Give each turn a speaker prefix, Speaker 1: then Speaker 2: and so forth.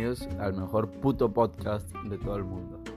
Speaker 1: bienvenidos al mejor puto podcast de todo el mundo.